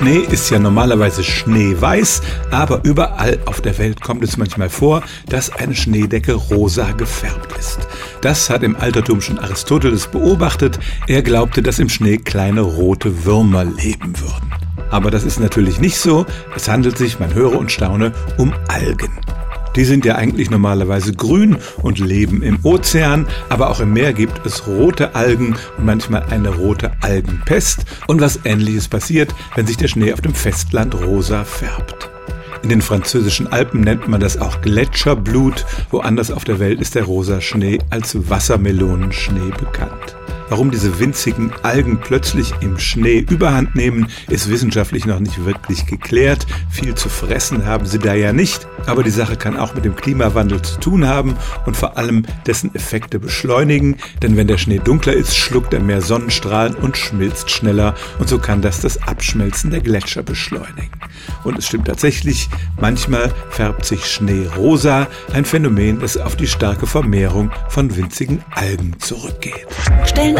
Schnee ist ja normalerweise schneeweiß, aber überall auf der Welt kommt es manchmal vor, dass eine Schneedecke rosa gefärbt ist. Das hat im Altertum schon Aristoteles beobachtet. Er glaubte, dass im Schnee kleine rote Würmer leben würden. Aber das ist natürlich nicht so. Es handelt sich, man höre und staune, um Algen. Die sind ja eigentlich normalerweise grün und leben im Ozean, aber auch im Meer gibt es rote Algen und manchmal eine rote Algenpest. Und was ähnliches passiert, wenn sich der Schnee auf dem Festland rosa färbt. In den französischen Alpen nennt man das auch Gletscherblut. Woanders auf der Welt ist der rosa Schnee als Wassermelonenschnee bekannt. Warum diese winzigen Algen plötzlich im Schnee überhand nehmen, ist wissenschaftlich noch nicht wirklich geklärt. Viel zu fressen haben sie da ja nicht, aber die Sache kann auch mit dem Klimawandel zu tun haben und vor allem dessen Effekte beschleunigen, denn wenn der Schnee dunkler ist, schluckt er mehr Sonnenstrahlen und schmilzt schneller und so kann das das Abschmelzen der Gletscher beschleunigen. Und es stimmt tatsächlich, manchmal färbt sich Schnee rosa, ein Phänomen, das auf die starke Vermehrung von winzigen Algen zurückgeht. Stellen